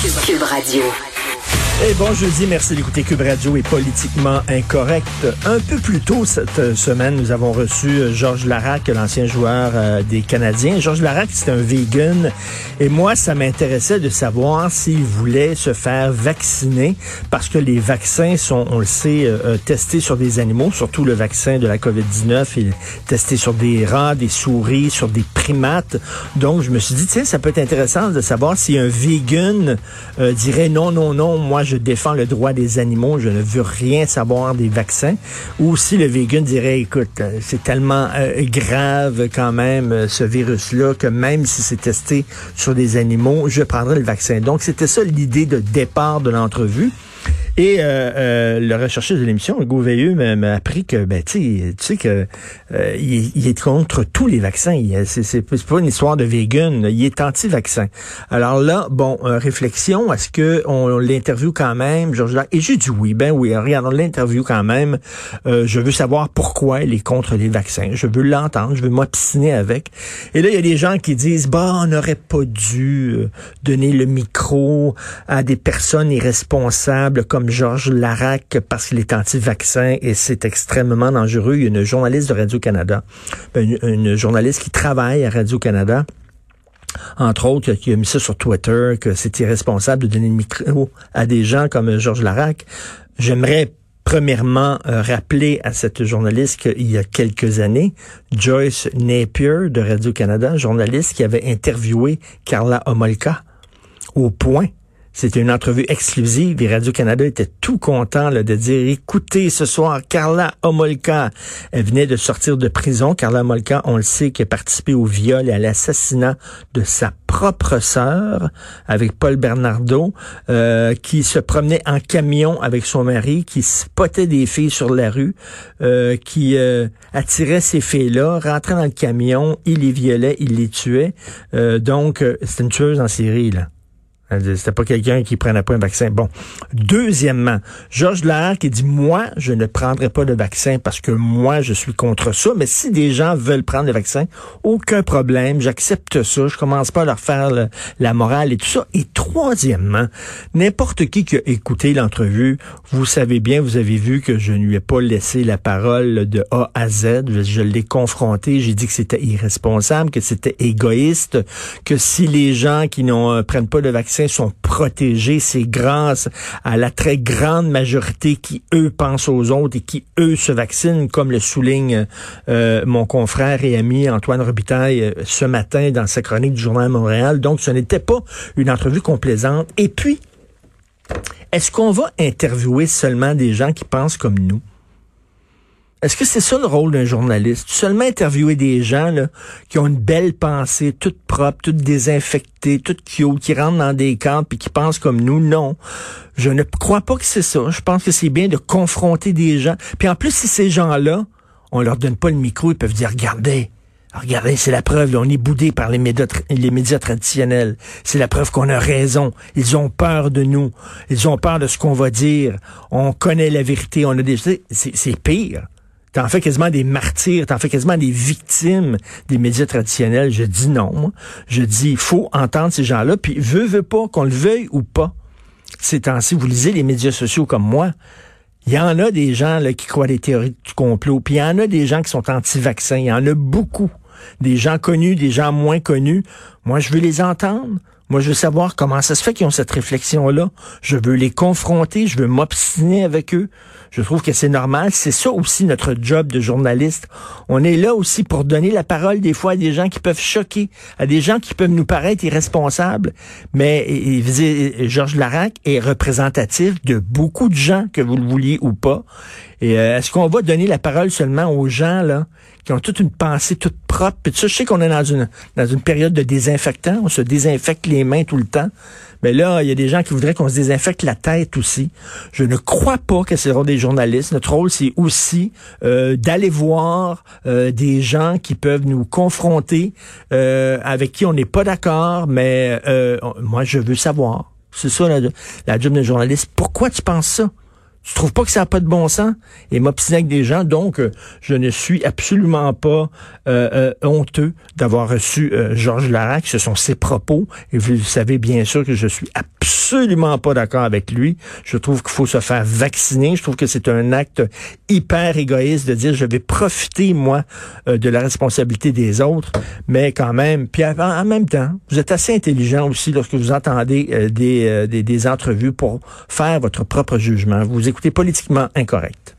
Cube Radio. Et bon jeudi, merci d'écouter Cube Radio est politiquement incorrect. Un peu plus tôt cette semaine, nous avons reçu euh, Georges Larac, l'ancien joueur euh, des Canadiens. Georges Larac, c'est un vegan. Et moi, ça m'intéressait de savoir s'il voulait se faire vacciner parce que les vaccins sont, on le sait, euh, testés sur des animaux, surtout le vaccin de la COVID-19. Il est testé sur des rats, des souris, sur des primates. Donc, je me suis dit, tiens, ça peut être intéressant de savoir si un vegan dirait non, non, non, moi, je défends le droit des animaux, je ne veux rien savoir des vaccins, ou si le vegan dirait, écoute, euh, c'est tellement euh, grave quand même euh, ce virus-là que même si c'est testé sur des animaux, je prendrai le vaccin. Donc c'était ça l'idée de départ de l'entrevue. Et euh, euh, le recherchiste de l'émission, Hugo Veilleux, m'a appris que, ben, tu sais que euh, il, est contre tous les vaccins. C'est pas une histoire de vegan. Il est anti-vaccin. Alors là, bon, réflexion, est-ce que on, l'interview quand même, Georges Et j'ai dit oui, ben oui, regardons l'interview quand même. je veux savoir pourquoi il est contre les vaccins. Je veux l'entendre, je veux m'obstiner avec. Et là, il y a des gens qui disent, bah, on n'aurait pas dû donner le micro à des personnes irresponsables comme Georges Larac parce qu'il est anti-vaccin et c'est extrêmement dangereux. Il y a une journaliste de Radio-Canada, ben, une, journaliste qui travaille à Radio-Canada, entre autres, qui a mis ça sur Twitter, que c'est irresponsable de donner le micro à des gens comme Georges Larac. J'aimerais premièrement euh, rappeler à cette journaliste qu'il y a quelques années, Joyce Napier de Radio-Canada, journaliste qui avait interviewé Carla Homolka au point c'était une entrevue exclusive et Radio-Canada était tout content de dire, écoutez, ce soir, Carla Homolka, elle venait de sortir de prison. Carla Homolka, on le sait, qui a participé au viol et à l'assassinat de sa propre sœur avec Paul Bernardo, euh, qui se promenait en camion avec son mari, qui spottait des filles sur la rue, euh, qui euh, attirait ces filles-là, rentrait dans le camion, il les violait, il les tuait. donc, c'est une tueuse en série, là. C'était pas quelqu'un qui prenait pas un vaccin. Bon. Deuxièmement, Georges Lahaye qui dit, moi, je ne prendrai pas le vaccin parce que moi, je suis contre ça. Mais si des gens veulent prendre le vaccin, aucun problème. J'accepte ça. Je commence pas à leur faire la morale et tout ça. Et troisièmement, n'importe qui qui a écouté l'entrevue, vous savez bien, vous avez vu que je ne lui ai pas laissé la parole de A à Z. Je, l'ai confronté. J'ai dit que c'était irresponsable, que c'était égoïste, que si les gens qui ne prennent pas le vaccin sont protégés, c'est grâce à la très grande majorité qui, eux, pensent aux autres et qui, eux, se vaccinent, comme le souligne euh, mon confrère et ami Antoine Robitaille euh, ce matin dans sa chronique du Journal Montréal. Donc, ce n'était pas une entrevue complaisante. Et puis, est-ce qu'on va interviewer seulement des gens qui pensent comme nous? Est-ce que c'est ça le rôle d'un journaliste? Seulement interviewer des gens là, qui ont une belle pensée, toute propre, toute désinfectée, toute cute, qui rentrent dans des camps et qui pensent comme nous? Non. Je ne crois pas que c'est ça. Je pense que c'est bien de confronter des gens. Puis en plus, si ces gens-là, on leur donne pas le micro, ils peuvent dire, regardez, Regardez, c'est la preuve, on est boudé par les médias, les médias traditionnels. C'est la preuve qu'on a raison. Ils ont peur de nous. Ils ont peur de ce qu'on va dire. On connaît la vérité. On a des, c'est pire. T'en fais quasiment des martyrs, t'en fais quasiment des victimes des médias traditionnels. Je dis non. Je dis, faut entendre ces gens-là, puis veut, veut pas, qu'on le veuille ou pas. Ces temps-ci, vous lisez les médias sociaux comme moi. Il y en a des gens là, qui croient des théories du complot, puis il y en a des gens qui sont anti-vaccins. Il y en a beaucoup. Des gens connus, des gens moins connus. Moi, je veux les entendre. Moi, je veux savoir comment ça se fait qu'ils ont cette réflexion-là. Je veux les confronter, je veux m'obstiner avec eux. Je trouve que c'est normal. C'est ça aussi notre job de journaliste. On est là aussi pour donner la parole des fois à des gens qui peuvent choquer, à des gens qui peuvent nous paraître irresponsables. Mais Georges Larac est représentatif de beaucoup de gens, que vous le vouliez ou pas. Et euh, est-ce qu'on va donner la parole seulement aux gens là qui ont toute une pensée toute Puis ça, je sais qu'on est dans une, dans une période de désinfectant. On se désinfecte les mains tout le temps. Mais là, il y a des gens qui voudraient qu'on se désinfecte la tête aussi. Je ne crois pas que ce seront des journalistes. Notre rôle, c'est aussi euh, d'aller voir euh, des gens qui peuvent nous confronter, euh, avec qui on n'est pas d'accord, mais moi, je veux savoir. C'est ça la, la job de journaliste. Pourquoi tu penses ça? Tu trouves pas que ça n'a pas de bon sens? Et m'obstiner avec des gens, donc euh, je ne suis absolument pas euh, euh, honteux d'avoir reçu Georges Larac. Ce sont ses propos. Et vous savez bien sûr que je suis absolument pas d'accord avec lui. Je trouve qu'il faut se faire vacciner. Je trouve que c'est un acte hyper égoïste de dire je vais profiter, moi, de la responsabilité des autres. Mais quand même, puis en, même temps, vous êtes assez intelligent aussi lorsque vous entendez des, des, des entrevues pour faire votre propre jugement. Écoutez politiquement incorrect.